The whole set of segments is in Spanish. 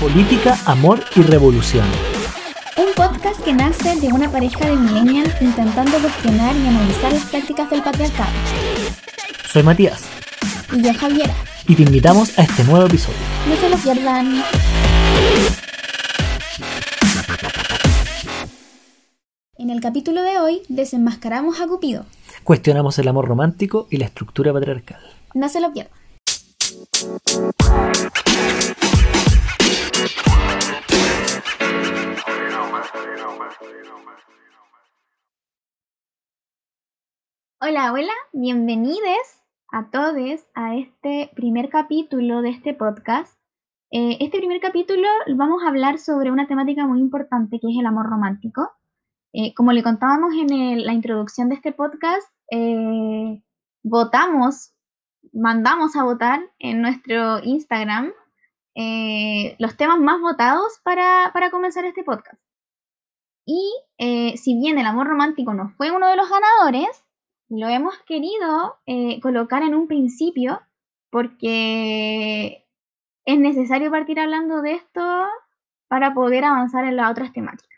Política, Amor y Revolución. Un podcast que nace de una pareja de millennials intentando cuestionar y analizar las prácticas del patriarcado. Soy Matías. Y yo Javiera. Y te invitamos a este nuevo episodio. No se lo pierdan. En el capítulo de hoy desenmascaramos a Cupido. Cuestionamos el amor romántico y la estructura patriarcal. No se lo pierdan. Hola, hola, bienvenidos a todos a este primer capítulo de este podcast. Eh, este primer capítulo vamos a hablar sobre una temática muy importante que es el amor romántico. Eh, como le contábamos en la introducción de este podcast, eh, votamos, mandamos a votar en nuestro Instagram los temas más votados para, para comenzar este podcast. Y si bien el amor romántico no fue uno de los ganadores, lo hemos querido eh, colocar en un principio porque es necesario partir hablando de esto para poder avanzar en las otras temáticas.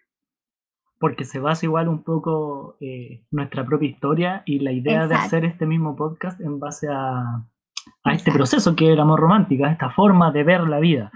Porque se basa igual un poco eh, nuestra propia historia y la idea de hacer este mismo podcast en base a, a este proceso que es el amor romántico, a esta forma de ver la vida.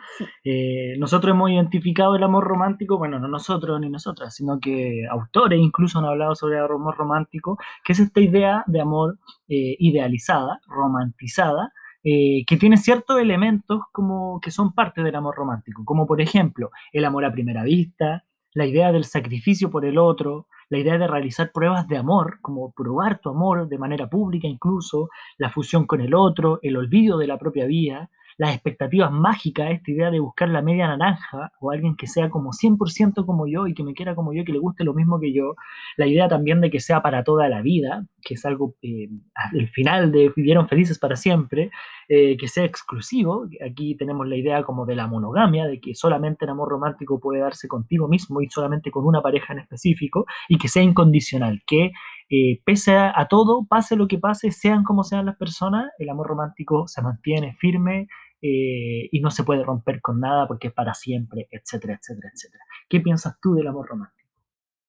Eh, nosotros hemos identificado el amor romántico, bueno, no nosotros ni nosotras, sino que autores incluso han hablado sobre el amor romántico, que es esta idea de amor eh, idealizada, romantizada, eh, que tiene ciertos elementos como que son parte del amor romántico, como por ejemplo el amor a primera vista, la idea del sacrificio por el otro, la idea de realizar pruebas de amor, como probar tu amor de manera pública incluso, la fusión con el otro, el olvido de la propia vida, las expectativas mágicas, esta idea de buscar la media naranja o alguien que sea como 100% como yo y que me quiera como yo, que le guste lo mismo que yo, la idea también de que sea para toda la vida, que es algo eh, al final de vivieron felices para siempre, eh, que sea exclusivo, aquí tenemos la idea como de la monogamia, de que solamente el amor romántico puede darse contigo mismo y solamente con una pareja en específico, y que sea incondicional, que eh, pese a, todo, pase lo que pase, sean como sean las personas, el amor romántico se mantiene firme eh, y no se puede romper con nada porque es para siempre, etcétera, etcétera, etcétera. ¿Qué piensas tú del amor romántico?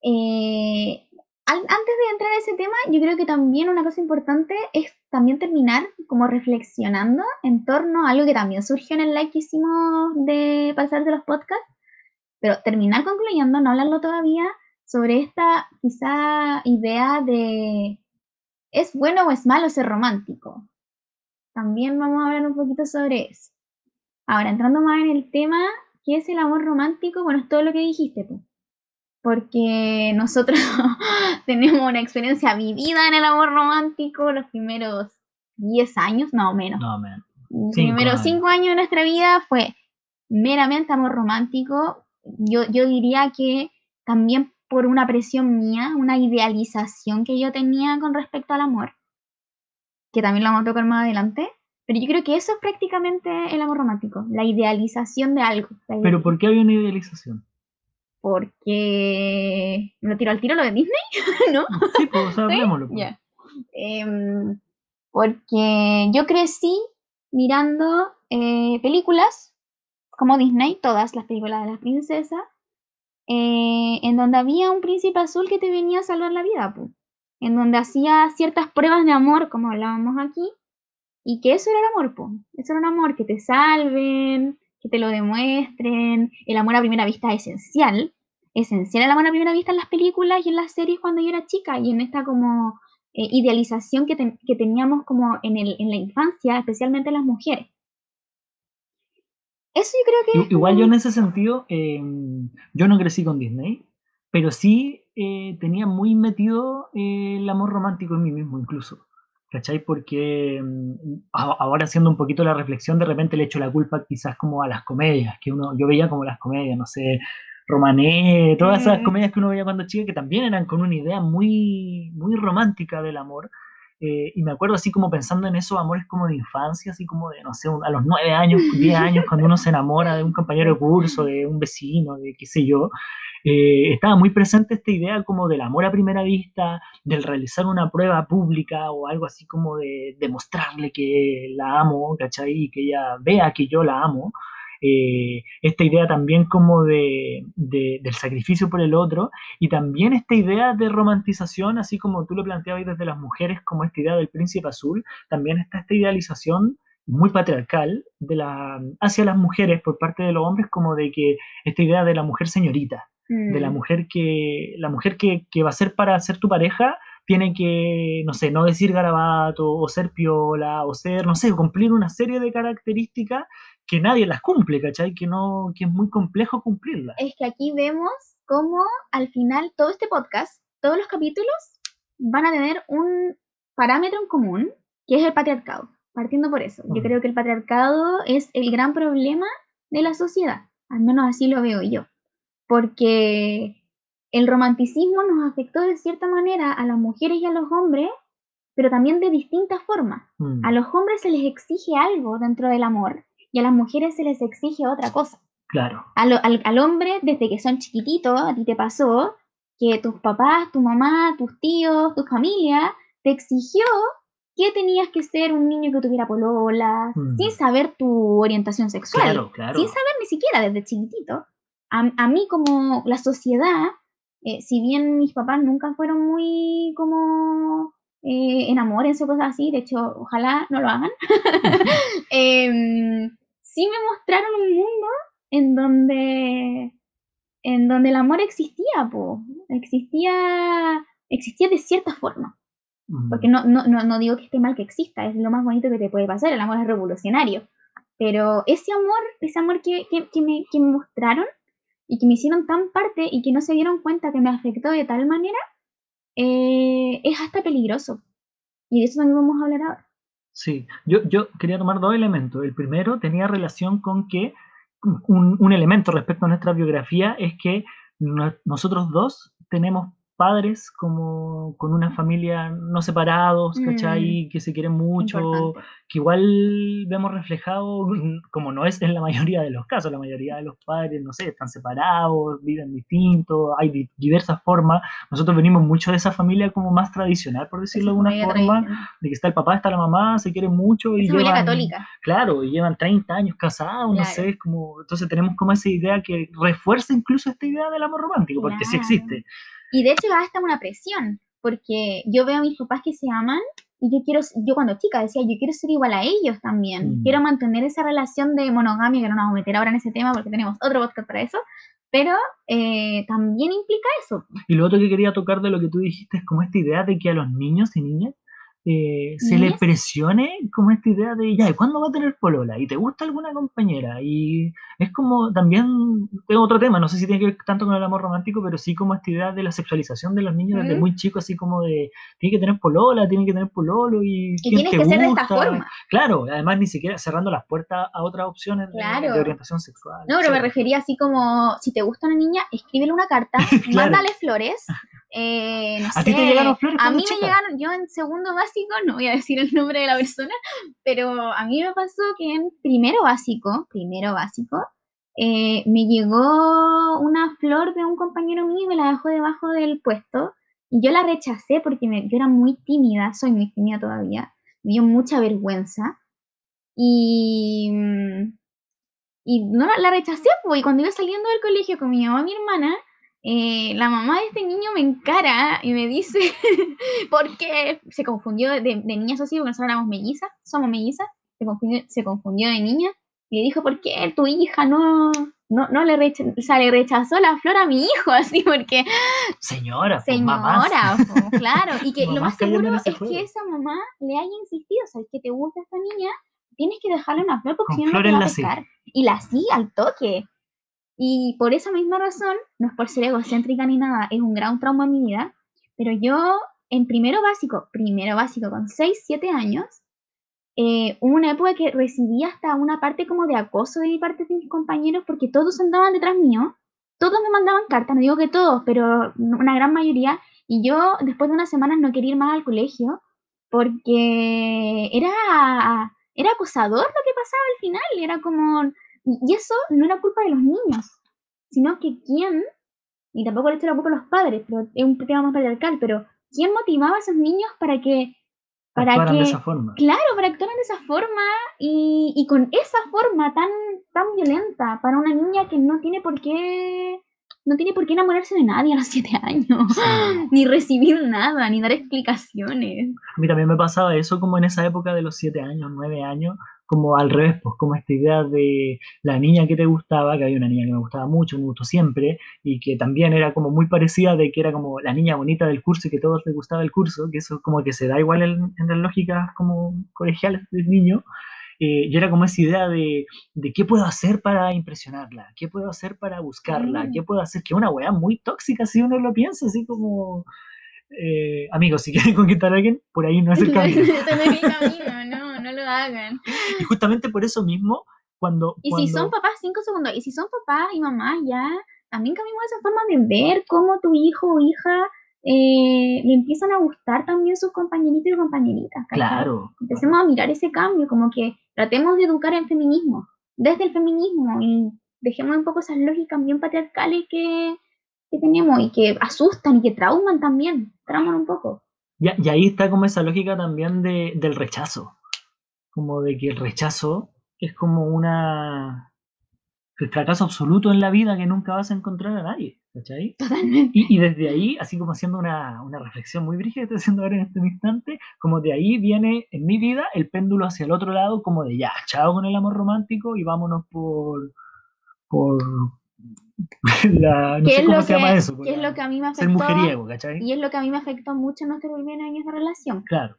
Eh, antes de entrar a ese tema, yo creo que también una cosa importante es también terminar como reflexionando en torno a algo que también surgió en el like que hicimos de pasar de los podcasts, pero terminar concluyendo, no hablarlo todavía, sobre esta quizá idea de ¿es bueno o es malo ser romántico? También vamos a hablar un poquito sobre eso. Ahora, entrando más en el tema, ¿qué es el amor romántico? Bueno, es todo lo que dijiste. Porque nosotros tenemos una experiencia vivida en el amor romántico los primeros 10 años, no menos. No, menos. Los primeros 5 años de nuestra vida fue meramente amor romántico. Yo, yo diría que también por una presión mía, una idealización que yo tenía con respecto al amor, que también lo vamos a tocar más adelante. Pero yo creo que eso es prácticamente el amor romántico, la idealización de algo. ¿Pero por qué había una idealización? Porque... ¿Me lo tiro al tiro lo de Disney? ¿No? Sí, pues hablemoslo. Pues. Em, porque yo crecí mirando eh, películas como Disney, todas las películas de las princesas, eh, en donde había un príncipe azul que te venía a salvar la vida, en donde hacía ciertas pruebas de amor, como hablábamos aquí, y que eso era el amor, pues. eso era un amor, que te salven, que te lo demuestren, el amor a primera vista es esencial, esencial el amor a primera vista en las películas y en las series cuando yo era chica, y en esta como eh, idealización que, que, teníamos como en, el, en la infancia, especialmente las mujeres. Eso yo creo que... Igual yo en ese sentido, em, yo no crecí con Disney, pero sí eh, tenía muy metido eh, el amor romántico en mí mismo incluso. ¿Cachai? Porque em, ahora haciendo un poquito la reflexión, de repente le echo la culpa quizás como a las comedias, que uno, yo veía como las comedias, no sé, Romané, todas esas comedias que uno veía cuando chica, que también eran con una idea muy, muy romántica del amor. Eh, y me acuerdo así como pensando en esos amores como de infancia, así como de, no sé, a los nueve años, diez años, cuando uno se enamora de un compañero de curso, de un vecino, de qué sé yo, eh, estaba muy presente esta idea como del amor a primera vista, del realizar una prueba pública o algo así como de demostrarle que la amo, ¿cachai? Y que ella vea que yo la amo. eh, esta idea también como de, del sacrificio por el otro, y también esta idea de romantización, así como tú lo planteabas desde las mujeres, como esta idea del príncipe azul, también está esta idealización muy patriarcal hacia las mujeres por parte de los hombres, como de que esta idea de la mujer señorita, de la mm. mujer que la mujer que, que, va a ser para ser tu pareja tiene que, no sé, no decir garabato, o ser piola, o ser, no sé, cumplir una serie de características que nadie las cumple, ¿cachai? Que, no, que es muy complejo cumplirlas. Es que aquí vemos cómo al final todo este podcast, todos los capítulos van a tener un parámetro en común, que es el patriarcado. Partiendo por eso, yo creo que el patriarcado es el gran problema de la sociedad, al menos así lo veo yo, porque el romanticismo nos afectó de cierta manera a las mujeres y a los hombres, pero también de distintas formas. Mm. A los hombres se les exige algo dentro del amor y a las mujeres se les exige otra cosa. Claro. Al, al, hombre, desde que son chiquititos, a ti te pasó que tus papás, tu mamá, tus tíos, tu familia te exigió que tenías que ser un niño que tuviera polola, mm. sin saber tu orientación sexual, sin saber ni siquiera desde chiquitito. A, mí como la sociedad, eh, si bien mis papás nunca fueron muy como eh, enamórense o cosas así, de hecho, ojalá no lo hagan, em, sí me mostraron un mundo en donde, en donde el amor existía, po. existía, existía de cierta forma. Porque no, no, no, digo que esté mal que exista, es lo más bonito que te puede pasar, el amor es revolucionario. Pero ese amor, ese amor que, que, me, que me mostraron y que me hicieron tan parte y que no se dieron cuenta que me afectó de tal manera, eh, es hasta peligroso. Y de eso también vamos a hablar ahora. Sí, yo, yo quería tomar dos elementos. El primero tenía relación con que un, un elemento respecto a nuestra biografía es que nosotros dos tenemos padres como con una familia no separados, ¿cachai? Mm, que se quieren mucho, que igual vemos reflejado, como no es en la mayoría de los casos, la mayoría de los padres, no sé, están separados, viven distintos, hay diversas formas. Nosotros venimos mucho de esa familia como más tradicional, por decirlo de alguna forma, de que está el papá, está la mamá, se quieren mucho. y llevan, católica. Claro, y llevan 30 años casados, no sé, como, entonces tenemos como esa idea que refuerza incluso esta idea del amor romántico, porque sí existe. Y de hecho hasta una presión, porque yo veo a mis papás que se aman y yo quiero, yo cuando chica decía, yo quiero ser igual a ellos también, mm. quiero mantener esa relación de monogamia, que no nos vamos a meter ahora en ese tema porque tenemos otro podcast para eso, pero eh, también implica eso. Y lo otro que quería tocar de lo que tú dijiste es como esta idea de que a los niños y niñas eh, se le presione como esta idea de, ya, ¿cuándo va a tener polola? ¿Y te gusta alguna compañera? Y es como también, tengo otro tema, no sé si tiene que ver tanto con el amor romántico, pero sí como esta idea de la sexualización de los niños desde muy chicos, así como de, tiene que tener polola, tiene que tener pololo y... Y tienes que ser de esta forma. Claro, además ni siquiera cerrando las puertas a otras opciones de, orientación sexual. No, pero me refería así como, si te gusta una niña, escríbele una carta, mándale flores. Eh, no ¿A ti te llegaron flores? A mí me llegaron, yo en segundo básico no voy a decir el nombre de la persona, pero a mí me pasó que en primero básico, primero básico, eh, me llegó una flor de un compañero mío y me la dejó debajo del puesto. Y yo la rechacé porque me, yo era muy tímida, soy muy tímida todavía, me dio mucha vergüenza. Y, mm, y no la rechacé, pues, y cuando iba saliendo del colegio con mi mamá y mi hermana, eh, la mamá de este niño me encara y me dice, porque se confundió de, de niñas así, porque nosotros éramos mellizas, somos mellizas, se confundió, se confundió de niña y le dijo, ¿por qué tu hija no, no, no le, rechazó, o le rechazó la flor a mi hijo? Así porque... Señora, pues, señora, pues, claro, y que lo más seguro es que esa mamá le haya insistido, o sea, que te gusta esta niña, tienes que dejarle una flor porque si no, no te va a pescar. Y la sí, al toque. Y por esa misma razón, no es por ser egocéntrica ni nada, es un gran trauma en mi vida, pero yo en primero básico, primero básico con 6, 7 años, eh, hubo una época que recibí hasta una parte como de acoso de mi parte de mis compañeros porque todos andaban detrás mío, todos me mandaban cartas, no digo que todos, pero una gran mayoría, y yo después de unas semanas no quería ir más al colegio porque era, era acosador lo que pasaba al final, era como y eso no era culpa de los niños, sino que quién, y tampoco le echo la culpa a los padres, pero es un tema más patriarcal, pero quién motivaba a esos niños para que para que, de esa forma. Claro, para actuar de esa forma y, y, con esa forma tan tan violenta para una niña que no tiene por qué no tiene por qué enamorarse de nadie a los siete años, ni recibir nada, ni dar explicaciones. A mí también me pasaba eso como en esa época de los siete años, nueve años, como al revés, pues como esta idea de la niña que te gustaba, que había una niña que me gustaba mucho, me gustó siempre, y que también era como muy parecida de que era como la niña bonita del curso y que todos les gustaba el curso, que eso como que se da igual en, en las lógicas como colegiales del niño, eh, y era como esa idea de, de, qué puedo hacer para impresionarla, qué puedo hacer para buscarla, qué puedo hacer, que una weá muy tóxica si uno lo piensa, así como, eh, amigos, si quieren conquistar a alguien, por ahí no es el camino. no es el camino, no, no lo hagan. Y justamente por eso mismo, cuando... Y si son papás, cinco segundos, y si son papás y mamás ya, también cambiamos esa forma de ver cómo tu hijo o hija eh, le empiezan a gustar también sus compañeritos y compañeritas. Claro. Empecemos a mirar ese cambio, como que tratemos de educar en feminismo, desde el feminismo, y dejemos un poco esas lógicas bien patriarcales que, que tenemos y que asustan y que trauman también, trauman un poco. Y, y ahí está como esa lógica también de, del rechazo, como de que el rechazo es como una el fracaso absoluto en la vida que nunca vas a encontrar a nadie. ¿cachai? Y, y, desde ahí, así como haciendo una, una reflexión muy brígida que estoy haciendo ahora en este instante, como de ahí viene en mi vida el péndulo hacia el otro lado, como de ya, chao con el amor romántico y vámonos por, por la, no sé cómo se llama eso. ¿Qué es lo que a mí me afectó? Ser mujeriego, ¿cachai? Y es lo que a mí me afectó mucho en nuestros primeros años de relación. Claro.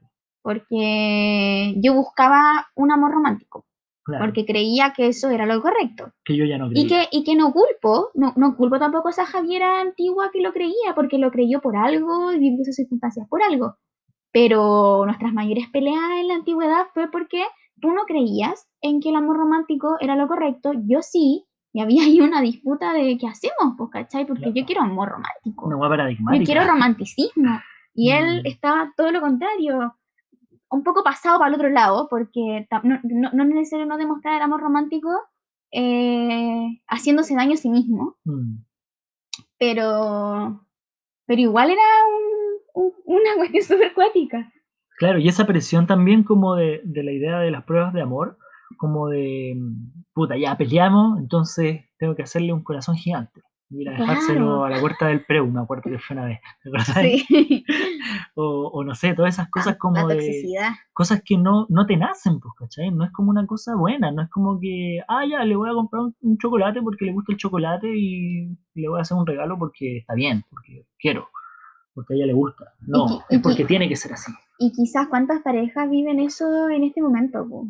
Porque yo buscaba un amor romántico. Porque creía que eso era lo correcto. Que yo ya no creía. Y que, y que no culpo, no, no culpo tampoco a esa Javiera antigua que lo creía, porque lo creyó por algo y vivió esas circunstancias por algo. Pero nuestras mayores peleas en la antigüedad fue porque tú no creías en que el amor romántico era lo correcto, yo sí, y había ahí una disputa de qué hacemos, pues, ¿cachai? Porque yo quiero amor romántico. Una paradigmática. Yo quiero romanticismo. Y él mm. estaba todo lo contrario un poco pasado para el otro lado, porque no, no, es necesario no demostrar el amor romántico eh, haciéndose daño a sí mismo. Mm. Pero, pero igual era un, una cuestión súper cuática. Claro, y esa presión también como de, de, la idea de las pruebas de amor, como de, puta, ya peleamos, entonces tengo que hacerle un corazón gigante ir a dejárselo a la puerta del preu, me acuerdo que fue una vez, Sí. O, o, no sé, todas esas cosas como de... Cosas que no, no te nacen, pues, ¿cachai? No es como una cosa buena, no es como que, ah, ya, le voy a comprar un, chocolate porque le gusta el chocolate y le voy a hacer un regalo porque está bien, porque quiero, porque a ella le gusta. No, es porque tiene que ser así. Y quizás cuántas parejas viven eso en este momento, pues.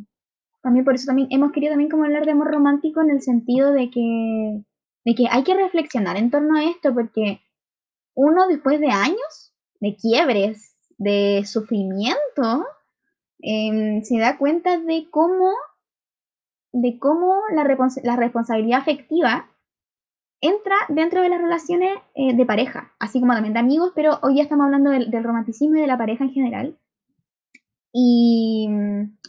También por eso también hemos querido también como hablar de amor romántico en el sentido de que de que hay que reflexionar en torno a esto porque uno después de años de quiebres, de sufrimiento, em, se da cuenta de cómo, de cómo la, la responsabilidad afectiva entra dentro de las relaciones eh, de pareja, así como también de amigos, pero hoy ya estamos hablando del, del romanticismo y de la pareja en general. Y,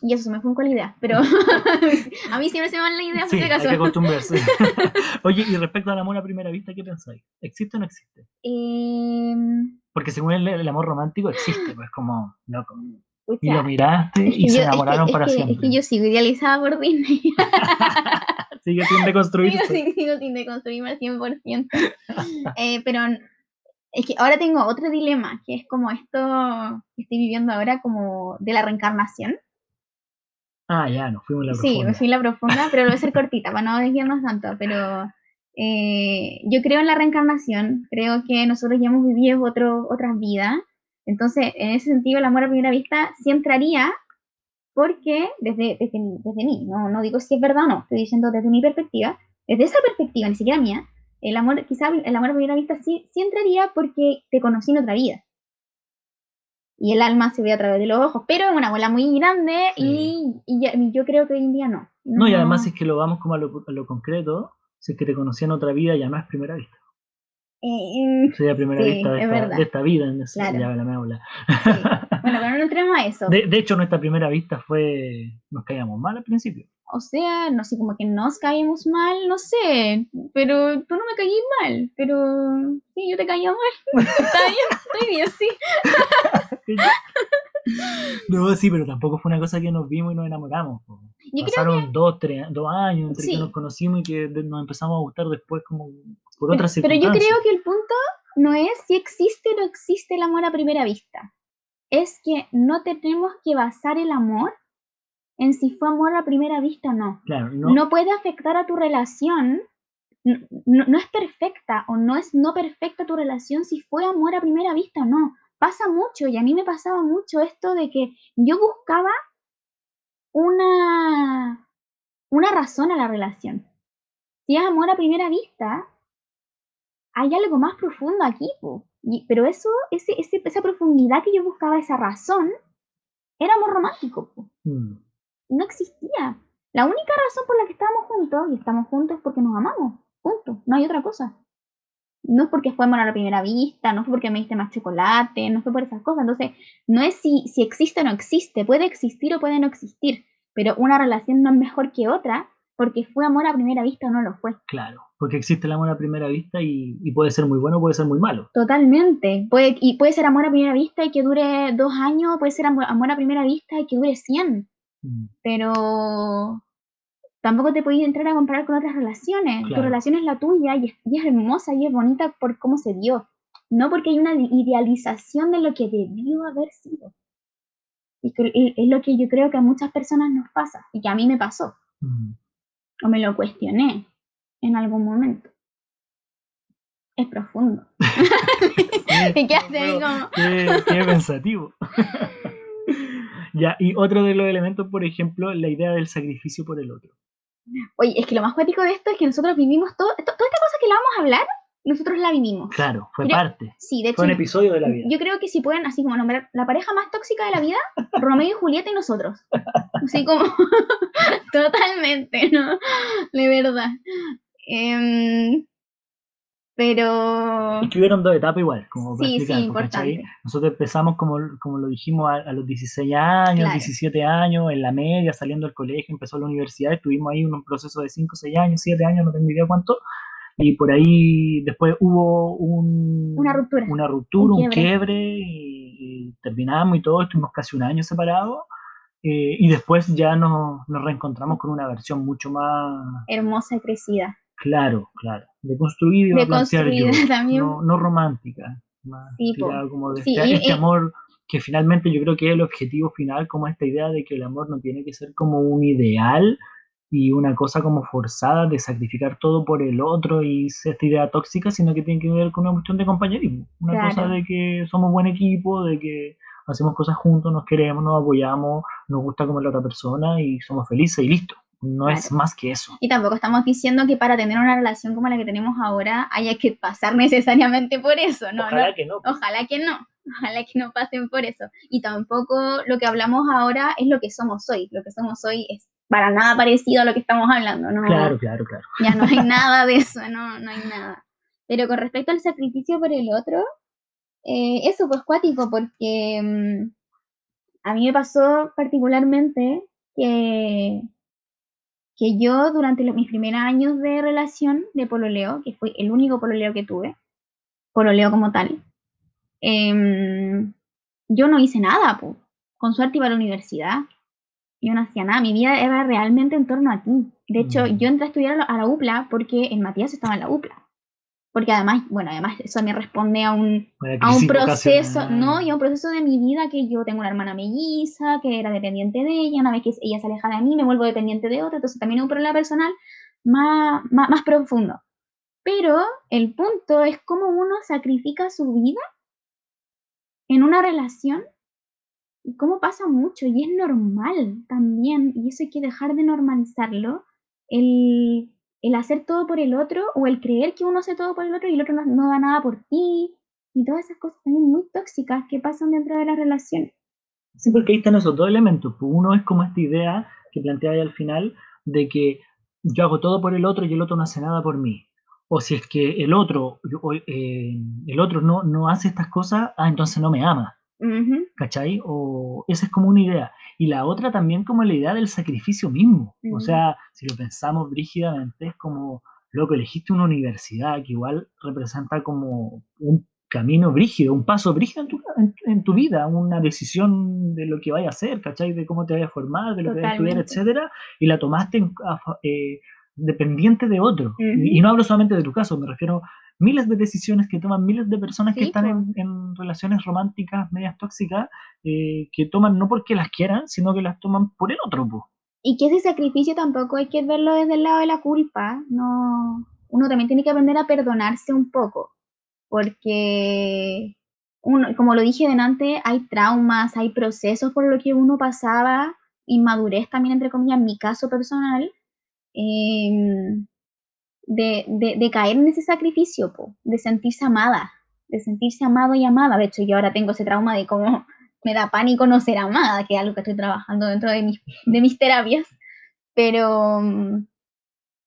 y, eso se me fue con la idea, pero a mí siempre se me va la idea sí, Hay que acostumbrarse. Oye, y respecto al amor a primera vista, ¿qué pensáis? ¿Existe o no existe? Eh... Porque según el, el, amor romántico existe, pues como loco. y lo miraste y se enamoraron para siempre. Es que yo sigo idealizada por Disney. sigue sin deconstruirse. Sigo, sigo sin deconstruirme al 100%. eh, pero es que ahora tengo otro dilema, que es como esto que estoy viviendo ahora, como de la reencarnación. Ah, ya, nos fuimos en la profunda. Sí, me fui en la profunda, pero lo voy a hacer cortita para no desviarnos tanto. Pero eh, yo creo en la reencarnación, creo que nosotros ya hemos vivido otro, otras vidas. Entonces, en ese sentido, el amor a primera vista sí entraría, porque desde, desde, desde mí, no, no digo si es verdad o no, estoy diciendo desde mi perspectiva, desde esa perspectiva, ni siquiera mía, el amor, quizá el amor a primera vista sí, sí entraría porque te conocí en otra vida. Y el alma se ve a través de los ojos, pero es una bola muy grande y, y, yo creo que hoy en día no. No, y además es que lo vamos como a lo, a lo, concreto, si es que te conocí en otra vida ya no es primera vista. Eh, Sería primera vista de esta, de esta, vida, en esa, claro. ya la me Bueno, pero no entremos a eso. De, de hecho, nuestra primera vista fue, nos caíamos mal al principio. O sea, no sé, como que nos caímos mal, no sé, pero tú no me caí mal, pero sí, yo te caía mal. Está bien, estoy bien, sí. no, sí, pero tampoco fue una cosa que nos vimos y nos enamoramos. Pasaron dos, tres, dos años entre que nos conocimos y que nos empezamos a gustar después como por otras circunstancias. Pero yo creo que el punto no es si existe o no existe el amor a primera vista. Es que no tenemos que basar el amor en si fue amor a primera vista o no. no. no. puede afectar a tu relación. No, no, es perfecta o no es no perfecta tu relación si fue amor a primera vista o no. Pasa mucho y a mí me pasaba mucho esto de que yo buscaba una, una razón a la relación. Si es amor a primera vista, hay algo más profundo aquí, pero eso, ese, esa profundidad que yo buscaba, esa razón, era amor romántico. Mm. No existía. La única razón por la que estábamos juntos, y estamos juntos, es porque nos amamos. Punto. No hay otra cosa. No es porque fue amor a la primera vista, no fue porque me diste más chocolate, no fue por esas cosas. Entonces, no es si, si existe o no existe. Puede existir o puede no existir. Pero una relación no es mejor que otra porque fue amor a primera vista o no lo fue. Claro porque existe el amor a primera vista y, puede ser muy bueno, puede ser muy malo. Totalmente. Puede, y puede ser amor a primera vista y que dure dos años, puede ser amor, a primera vista y que dure cien. Mm. Pero tampoco te puedes entrar a comparar con otras relaciones. Tu relación es la tuya y es, hermosa y es bonita por cómo se dio. No porque hay una idealización de lo que debió haber sido. Y es lo que yo creo que a muchas personas nos pasa y que a mí me pasó. Mm. O me lo cuestioné en algún momento. Es profundo. qué, qué, pensativo. ya, y otro de los elementos, por ejemplo, la idea del sacrificio por el otro. Oye, es que lo más poético de esto es que nosotros vivimos todo, toda esta cosa que la vamos a hablar, nosotros la vivimos. Claro, fue parte. Sí, de hecho. Fue un episodio de la vida. Yo creo que si pueden, así como nombrar la pareja más tóxica de la vida, Romeo y Julieta y nosotros. Así como, totalmente, ¿no? De verdad. Em, pero... Es que hubieron dos etapas igual, como sí, sí, importante. Nosotros empezamos, como, como lo dijimos, a, los 16 años, 17 años, en la media, saliendo del colegio, empezó la universidad, estuvimos ahí en un proceso de 5, 6 años, 7 años, no tengo idea cuánto, y por ahí después hubo un, una ruptura, una ruptura un quiebre, y, terminamos y todo, estuvimos casi un año separados, eh, y después ya nos, nos reencontramos con una versión mucho más... Hermosa y crecida Claro, claro. De construir y plantear yo, también. No, no romántica. Más sí, como de este, este amor que finalmente yo creo que es el objetivo final, como esta idea de que el amor no tiene que ser como un ideal y una cosa como forzada de sacrificar todo por el otro y esta idea tóxica, sino que tiene que ver con una cuestión de compañerismo, una cosa de que somos buen equipo, de que hacemos cosas juntos, nos queremos, nos apoyamos, nos gusta como la otra persona y somos felices y listo. No es más que eso. Y tampoco estamos diciendo que para tener una relación como la que tenemos ahora haya que pasar necesariamente por eso, ¿no? Ojalá que no. Ojalá que no. Ojalá que no pasen por eso. Y tampoco lo que hablamos ahora es lo que somos hoy. Lo que somos hoy es para nada parecido a lo que estamos hablando, ¿no? Claro, claro, claro. Ya no hay nada de eso, no, no hay nada. Pero con respecto al sacrificio por el otro, eh, eso pues cuático, porque mm, a mí me pasó particularmente que que yo durante mis primeros años de relación de pololeo, que fue el único pololeo que tuve, pololeo como tal, em, yo no hice nada, con suerte iba a la universidad, yo no hacía nada, mi vida era realmente en torno a ti. De hecho, mm. yo entré a estudiar a la UPLA porque el Matías estaba en la UPLA porque además, bueno, además eso me responde a un, a un proceso, ¿no? Y a un proceso de mi vida que yo tengo una hermana melliza, que era dependiente de ella, una vez que ella se aleja de mí, me vuelvo dependiente de otra, entonces también es un problema personal más, más, más profundo. Pero el punto es cómo uno sacrifica su vida en una relación y cómo pasa mucho, y es normal también, y eso hay que dejar de normalizarlo, el el hacer todo por el otro o el creer que uno hace todo por el otro y el otro no, da nada por ti y todas esas cosas también muy tóxicas que pasan dentro de las relaciones. Sí, porque ahí están esos dos elementos. Pues uno es como esta idea que planteaba al final de que yo hago todo por el otro y el otro no hace nada por mí. O si es que el otro, eh, el otro no, no hace estas cosas, ah, entonces no me ama. ¿Cachai? O esa es como una idea. Y la otra también como la idea del sacrificio mismo. O sea, si lo pensamos brígidamente, es como, loco, elegiste una universidad que igual representa como un camino brígido, un paso brígido en tu, vida, una decisión de lo que vayas a hacer, ¿cachai? De cómo te vayas a formar, de lo que vayas a estudiar, etcétera, y la tomaste eh, dependiente de otro. y, no hablo solamente de tu caso, me refiero a miles de decisiones que toman miles de personas que están en, relaciones románticas medias tóxicas, eh, que toman no porque las quieran, sino que las toman por el otro. Y que ese sacrificio tampoco hay que verlo desde el lado de la culpa, no uno también tiene que aprender a perdonarse un poco porque, uno, como lo dije delante, hay traumas, hay procesos por los que uno pasaba, inmadurez también, entre comillas, en mi caso personal, em, de, de, caer en ese sacrificio, de sentirse amada, de sentirse amado y amada. De hecho, yo ahora tengo ese trauma de cómo me da pánico no ser amada, que es algo que estoy trabajando dentro de mis, terapias. Pero,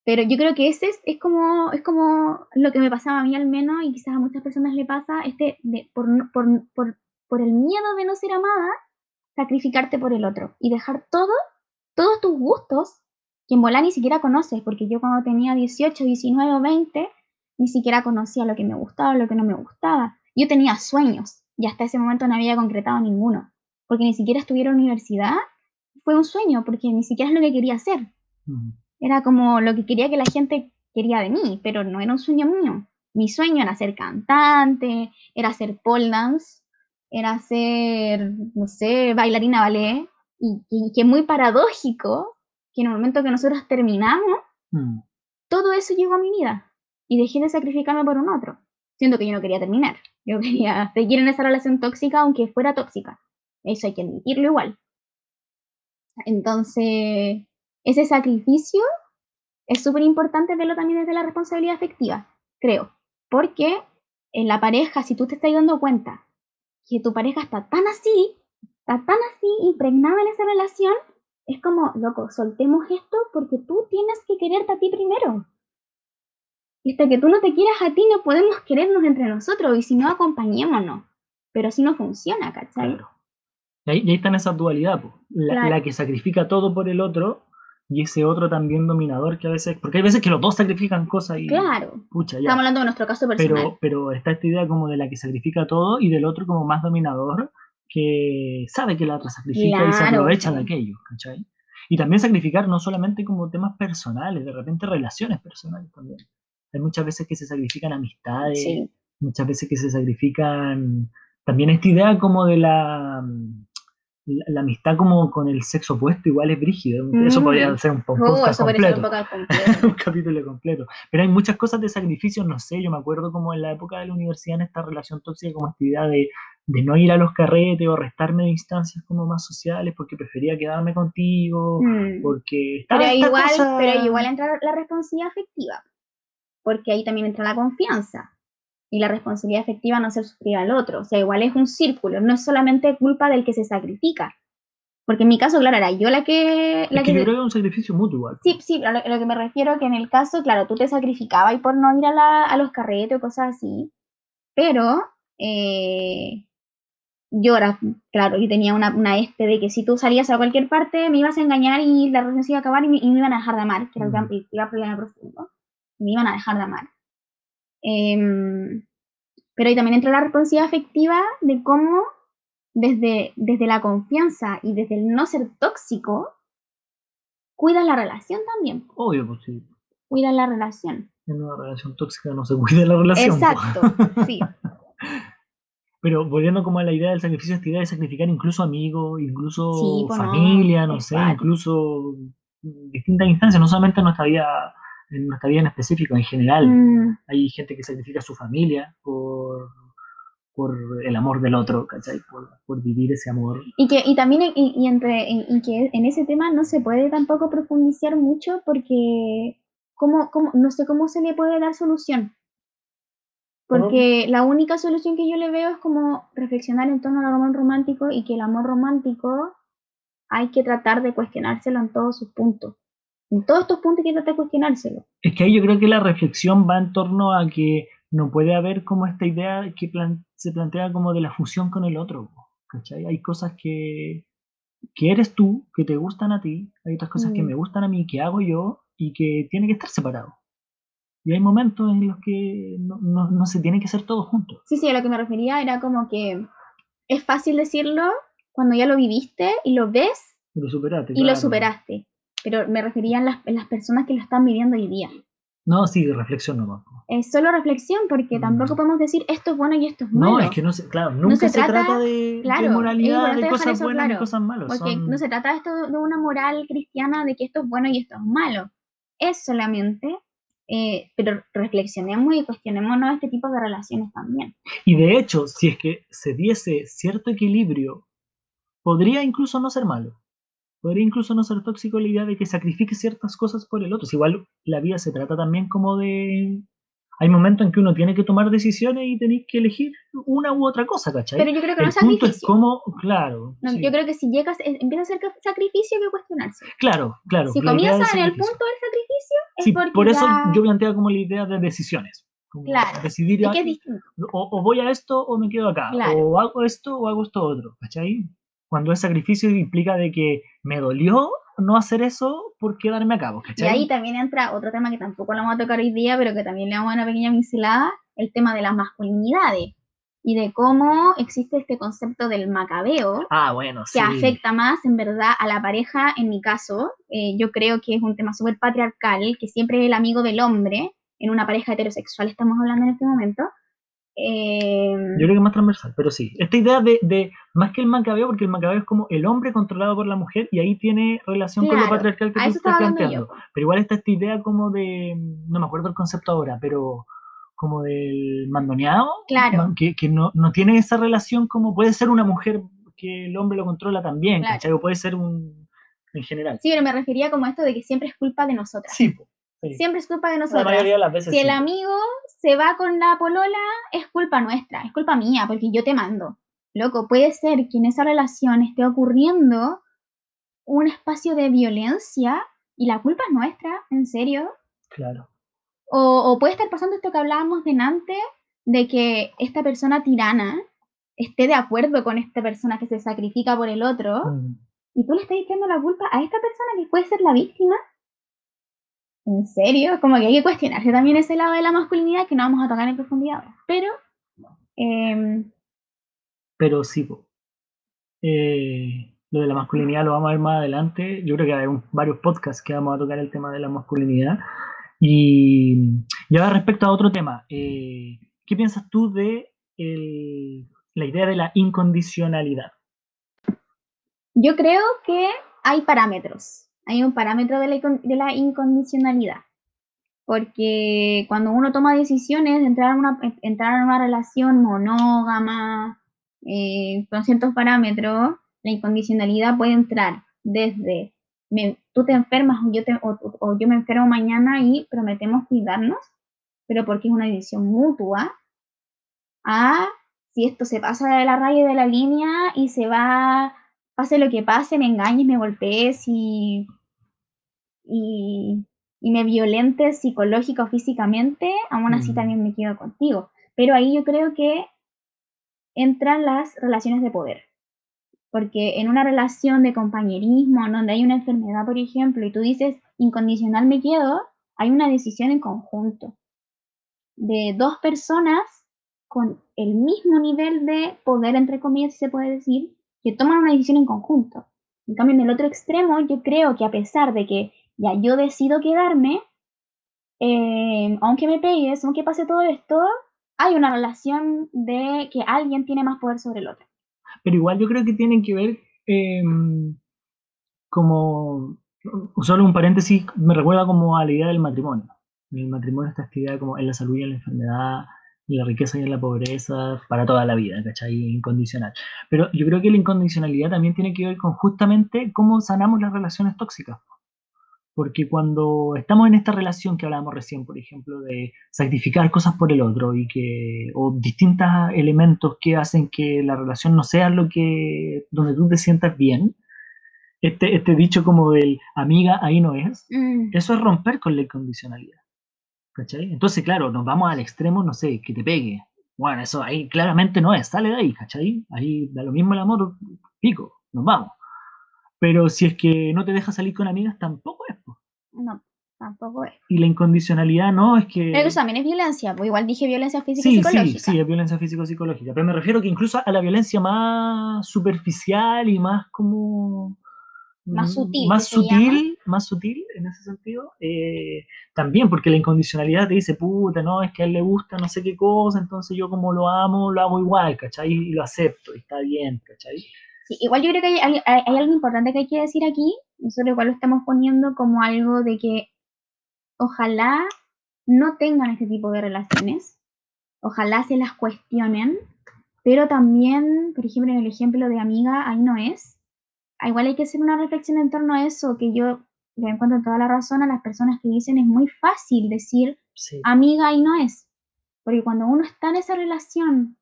pero yo creo que ese es, como, es como lo que me pasaba a mí al menos y quizás a muchas personas le pasa, este por, por, por, por el miedo de no ser amada, sacrificarte por el otro y dejar todo, todos tus gustos, que en volar ni siquiera conoces, porque yo cuando tenía 18, 19 o 20, ni siquiera conocía lo que me gustaba o lo que no me gustaba. Yo tenía sueños y hasta ese momento no había concretado ninguno, porque ni siquiera estuviera en universidad, fue un sueño, porque ni siquiera es lo que quería hacer. Era como lo que quería que la gente quería de mí, pero no era un sueño mío. Mi sueño era ser cantante, era hacer pole dance, era ser, no sé, bailarina ballet. Y, que es muy paradójico que en el momento que nosotros terminamos, mm. todo eso llegó a mi vida y dejé de sacrificarme por un otro, siendo que yo no quería terminar. Yo quería seguir en esa relación tóxica aunque fuera tóxica. Eso hay que admitirlo igual. Entonces, ese sacrificio es súper importante verlo también desde la responsabilidad afectiva, creo. Porque en la pareja, si tú te estás dando cuenta que tu pareja está tan así, está tan así, impregnada en esa relación, es como, loco, soltemos esto porque tú tienes que quererte a ti primero. Y hasta que tú no te quieras a ti, no podemos querernos entre nosotros, y si no, acompañémonos. Pero si no funciona, ¿cachai? Y ahí, está en esa dualidad, la, que sacrifica todo por el otro y ese otro también dominador que a veces, porque hay veces que los dos sacrifican cosas y... Claro. Pucha, ya. Estamos hablando de nuestro caso personal. Pero, pero está esta idea como de la que sacrifica todo y del otro como más dominador que sabe que la otra sacrifica y se aprovecha de aquello, ¿cachai? Y también sacrificar no solamente como temas personales, de repente relaciones personales también. Hay muchas veces que se sacrifican amistades, muchas veces que se sacrifican también esta idea como de la la, amistad como con el sexo opuesto igual es brígido. Eso podría mm. ser un, poco uh, completo. un, capítulo completo. Pero hay muchas cosas de sacrificio, no sé, yo me acuerdo como en la época de la universidad en esta relación tóxica como actividad de, de no ir a los carretes o restarme de instancias como más sociales porque prefería quedarme contigo, mm. porque pero igual, pero igual entra la responsabilidad afectiva, porque ahí también entra la confianza y la responsabilidad efectiva no ser sufrir al otro. O sea, igual es un círculo, no es solamente culpa del que se sacrifica. Porque en mi caso, claro, era yo la que... La que, yo creo que es un sacrificio mutuo. Sí, sí, a lo, que me refiero que en el caso, claro, tú te sacrificabas y por no ir a, a los carretes o cosas así, pero eh, yo era, claro, yo tenía una, una, este de que si tú salías a cualquier parte me ibas a engañar y la relación se iba a acabar y me, iban a dejar de amar, que era el gran problema profundo. Me iban a dejar de amar. Em, pero ahí también entra la responsabilidad afectiva de cómo desde, desde la confianza y desde el no ser tóxico, cuida la relación también. Obvio, pues sí. Cuida la relación. En una relación tóxica no se cuida la relación. Exacto, sí. Pero volviendo como a la idea del sacrificio, esta idea de sacrificar incluso amigos, incluso pues familia, no, sé, incluso distintas instancias, no solamente en nuestra vida en nuestra vida en específico, en general. Mm. Hay gente que sacrifica a su familia por, por el amor del otro, ¿cachai? Por, vivir ese amor. Y que y también y, entre, y, que en ese tema no se puede tampoco profundizar mucho porque ¿cómo, cómo, no sé cómo se le puede dar solución. Porque la única solución que yo le veo es como reflexionar en torno al amor romántico y que el amor romántico hay que tratar de cuestionárselo en todos sus puntos en todos estos puntos hay que cuestionárselo. Es que ahí yo creo que la reflexión va en torno a que no puede haber como esta idea que se plantea como de la fusión con el otro. ¿cachai? Hay cosas que, que eres tú, que te gustan a ti, hay otras cosas que mm. me gustan a mí, que hago yo y que tiene que estar separado. Y hay momentos en los que no, no, se tiene que hacer todo juntos. Sí, sí, a lo que me refería era como que es fácil decirlo cuando ya lo viviste y lo ves. Y lo superaste. Y lo superaste. Pero me refería a las, las personas que lo están viviendo hoy día. No, sí, reflexión nomás. Es solo reflexión porque mm. tampoco podemos decir esto es bueno y esto es malo. No, es que no se, claro, nunca se, trata, de, moralidad, de cosas buenas y cosas malas. Porque no se trata esto de una moral cristiana de que esto es bueno y esto es malo. Es solamente, eh, pero reflexionemos y cuestionémonos este tipo de relaciones también. Y de hecho, si es que se diese cierto equilibrio, podría incluso no ser malo podría incluso no ser tóxico la idea de que sacrifique ciertas cosas por el otro. igual la vida se trata también como de... Hay momentos en que uno tiene que tomar decisiones y tenéis que elegir una u otra cosa, ¿cachai? Pero yo creo que no es sacrificio. es como, claro. Yo creo que si llegas, eh, empieza a ser sacrificio que cuestionarse. Claro, claro. Si comienza en el punto del sacrificio, es sí, porque por eso yo planteo como la idea de decisiones. claro. Decidir que es distinto. O, voy a esto o me quedo acá. O hago esto o hago esto otro, ¿cachai? Cuando el sacrificio implica de que me dolió no hacer eso por quedarme a cabo. Y ahí también entra otro tema que tampoco lo vamos a tocar hoy día, pero que también le damos una pequeña pincelada, el tema de las masculinidades y de cómo existe este concepto del macabeo, ah, bueno, que afecta más en verdad a la pareja, en mi caso, eh, yo creo que es un tema súper patriarcal, que siempre es el amigo del hombre, en una pareja heterosexual estamos hablando en este momento, Em, Yo creo que es más transversal, pero sí. Esta idea de, más que el macabeo, porque el macabeo es como el hombre controlado por la mujer y ahí tiene relación con lo patriarcal que tú estás planteando. Pero igual está esta idea como de, no me acuerdo el concepto ahora, pero como del mandoneado, claro. que, no, tiene esa relación como puede ser una mujer que el hombre lo controla también, claro. O puede ser un en general. Sí, pero me refería como esto de que siempre es culpa de nosotras. Sí, Siempre es culpa de nosotros. si el amigo se va con la polola, es culpa nuestra, es culpa mía, porque yo te mando. Loco, puede ser que en esa relación esté ocurriendo un espacio de violencia y la culpa es nuestra, ¿en serio? Claro. O, puede estar pasando esto que hablábamos de antes, de que esta persona tirana esté de acuerdo con esta persona que se sacrifica por el otro, mm. y tú le estás echando la culpa a esta persona que puede ser la víctima ¿En serio? Como que hay que cuestionarse también ese lado de la masculinidad que no vamos a tocar en profundidad Pero. Em, pero sí, eh, lo de la masculinidad lo vamos a ver más adelante. Yo creo que hay varios podcasts que vamos a tocar el tema de la masculinidad. Y, ahora respecto a otro tema, eh, ¿qué piensas tú de la idea de la incondicionalidad? Yo creo que hay parámetros hay un parámetro de la, incondicionalidad. Porque cuando uno toma decisiones de entrar, una, entrar en una relación monógama, eh, con ciertos parámetros, la incondicionalidad puede entrar desde tú te enfermas o yo, o, yo me enfermo mañana y prometemos cuidarnos, pero porque es una decisión mutua, a si esto se pasa de la raya de la línea y se va, pase lo que pase, me engañes, me golpees y y, me violentes psicológica o físicamente, aún así también me quedo contigo. Pero ahí yo creo que entran las relaciones de poder. Porque en una relación de compañerismo, donde hay una enfermedad, por ejemplo, y tú dices incondicional me quedo, hay una decisión en conjunto de dos personas con el mismo nivel de poder, entre comillas, si se puede decir, que toman una decisión en conjunto. En cambio, en el otro extremo, yo creo que a pesar de que ya yo decido quedarme, eh, aunque me pegues, aunque pase todo esto, hay una relación de que alguien tiene más poder sobre el otro. Pero igual yo creo que tienen que ver em, como, solo un paréntesis, me recuerda como a la idea del matrimonio. el matrimonio esta idea como en la salud y en la enfermedad, en la riqueza y en la pobreza, para toda la vida, ¿cachai? Incondicional. Pero yo creo que la incondicionalidad también tiene que ver con justamente cómo sanamos las relaciones tóxicas. Porque cuando estamos en esta relación que hablábamos recién, por ejemplo, de sacrificar cosas por el otro y que, o distintos elementos que hacen que la relación no sea lo que, donde tú te sientas bien, este, este dicho como del amiga ahí no es, mm. eso es romper con la incondicionalidad. ¿Cachai? Entonces, claro, nos vamos al extremo, no sé, que te pegue. Bueno, eso ahí claramente no es, sale de ahí, ¿cachai? Ahí da lo mismo el amor, pico, nos vamos. Pero si es que no te deja salir con amigas, tampoco es. No. tampoco es. Y la incondicionalidad no, es que... Pero eso también es violencia, pues igual dije violencia físico-psicológica. Sí, sí, es violencia físico-psicológica, pero me refiero que incluso a la violencia más superficial y más como... Más sutil. Más sutil, más sutil en ese sentido. Eh, también, porque la incondicionalidad te dice, puta, no, es que a él le gusta no sé qué cosa, entonces yo como lo amo, lo hago igual, ¿cachai? Y lo acepto, y está bien, ¿cachai? Sí, igual yo creo que hay, hay, algo importante que hay que decir aquí, nosotros igual lo estamos poniendo como algo de que ojalá no tengan este tipo de relaciones, ojalá se las cuestionen, pero también, por ejemplo, en el ejemplo de amiga, ahí no es. Igual hay que hacer una reflexión en torno a eso, que yo le encuentro toda la razón a las personas que dicen es muy fácil decir amiga, ahí no es. Porque cuando uno está en esa relación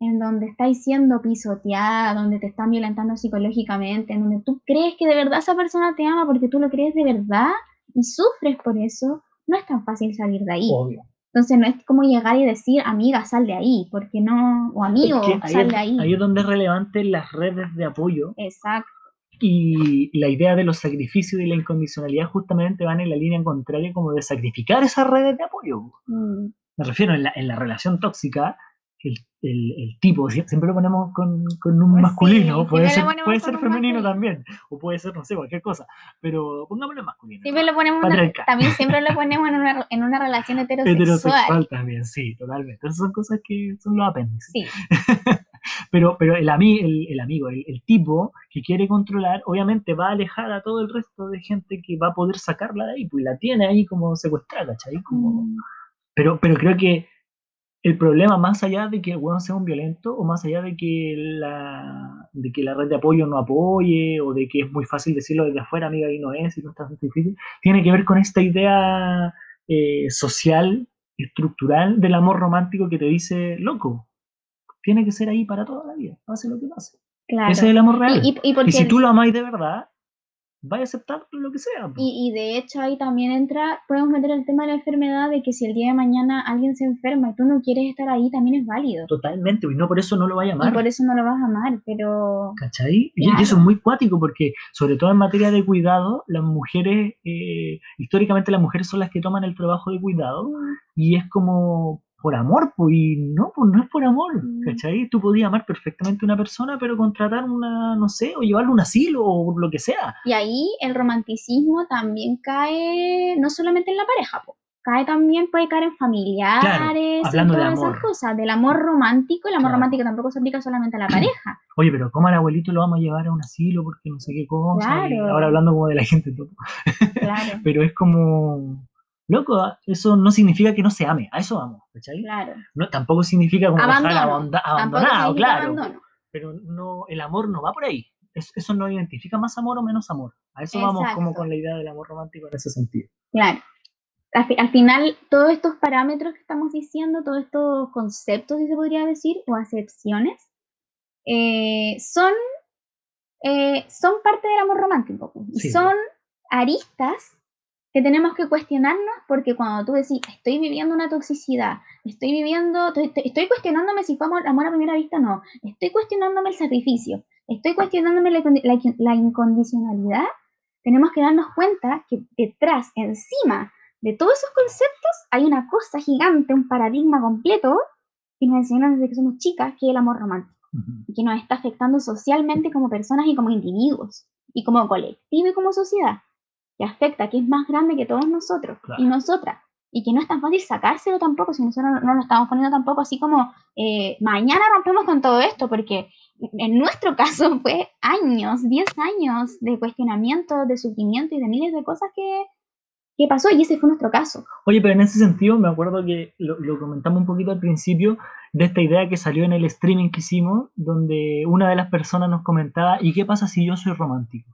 en donde estáis siendo pisoteada, donde te están violentando psicológicamente, en donde tú crees que de verdad esa persona te ama porque tú lo crees de verdad, y sufres por eso, no es tan fácil salir de ahí. Entonces no es como llegar y decir, amiga, sal de ahí, porque no, o amigo, sal de ahí. Ahí es donde es relevante las redes de apoyo. Exacto. Y la idea de los sacrificios y la incondicionalidad justamente van en la línea contraria como de sacrificar esas redes de apoyo. Mm. Me refiero en la, en la relación tóxica, el, el, tipo, siempre lo ponemos con, con un pues masculino, puede ser, puede ser femenino también, o puede ser, no sé, cualquier cosa, pero pongámoslo masculino. Siempre lo ponemos también siempre lo ponemos en una, en una relación heterosexual. Heterosexual también, sí, totalmente. Entonces son cosas que son los apéndices. Sí. pero, pero el, el, el amigo, el, el, tipo que quiere controlar, obviamente va a alejar a todo el resto de gente que va a poder sacarla de ahí, pues la tiene ahí como secuestrada, ¿cachai? Como... Mm. Pero, pero creo que el problema, más allá de que el weón sea un violento, o más allá de que la, de que la red de apoyo no apoye, o de que es muy fácil decirlo desde afuera, amiga, y no es, y no está difícil, tiene que ver con esta idea eh, social, estructural del amor romántico que te dice, loco, tiene que ser ahí para toda la vida, pase lo que pase. Ese es el amor real. Y, y si tú lo amáis de verdad, vaya a aceptar lo que sea. Y, de hecho ahí también entra, podemos meter el tema de la enfermedad, de que si el día de mañana alguien se enferma y tú no quieres estar ahí, también es válido. Totalmente, y no por eso no lo vaya a amar. Y por eso no lo vas a amar, pero... ¿Cachai? Y eso es muy cuático porque, sobre todo en materia de cuidado, las mujeres, eh, históricamente las mujeres son las que toman el trabajo de cuidado mm. y es como por amor, pues, y no, pues no es por amor, mm. ¿cachai? Tú podías amar perfectamente a una persona, pero contratar una, no sé, o llevarle un asilo o lo que sea. Y ahí el romanticismo también cae, no solamente en la pareja, pues, cae también, puede caer en familiares, hablando de amor. esas cosas, del amor romántico, el amor romántico tampoco se aplica solamente a la pareja. Oye, pero ¿cómo al abuelito lo vamos a llevar a un asilo? Porque no sé qué cosa. Claro. ahora hablando como de la gente todo. Claro. pero es como Loco, eso no significa que no se ame, a eso vamos, ¿cachai? Claro. No, tampoco significa como abandonado, claro. Pero no, el amor no va por ahí. eso no identifica más amor o menos amor. A eso vamos como con la idea del amor romántico en ese sentido. Claro. Al, final, todos estos parámetros que estamos diciendo, todos estos conceptos, si se podría decir, o acepciones, eh, son, eh, son parte del amor romántico. Y son aristas que tenemos que cuestionarnos porque cuando tú decís, estoy viviendo una toxicidad, estoy viviendo, estoy, cuestionándome si fue amor, a primera vista o no, estoy cuestionándome el sacrificio, estoy cuestionándome la, incondicionalidad, tenemos que darnos cuenta que detrás, encima de todos esos conceptos, hay una cosa gigante, un paradigma completo que nos enseñan desde que somos chicas, que es el amor romántico, y que nos está afectando socialmente como personas y como individuos, y como colectivo y como sociedad que afecta, que es más grande que todos nosotros y nosotras, y que no es tan fácil sacárselo tampoco, si nosotros no, lo estamos poniendo tampoco así como eh, mañana rompemos con todo esto, porque en nuestro caso fue años, 10 años de cuestionamiento, de sufrimiento y de miles de cosas que, que pasó y ese fue nuestro caso. Oye, pero en ese sentido me acuerdo que lo, lo, comentamos un poquito al principio de esta idea que salió en el streaming que hicimos, donde una de las personas nos comentaba, ¿y qué pasa si yo soy romántico?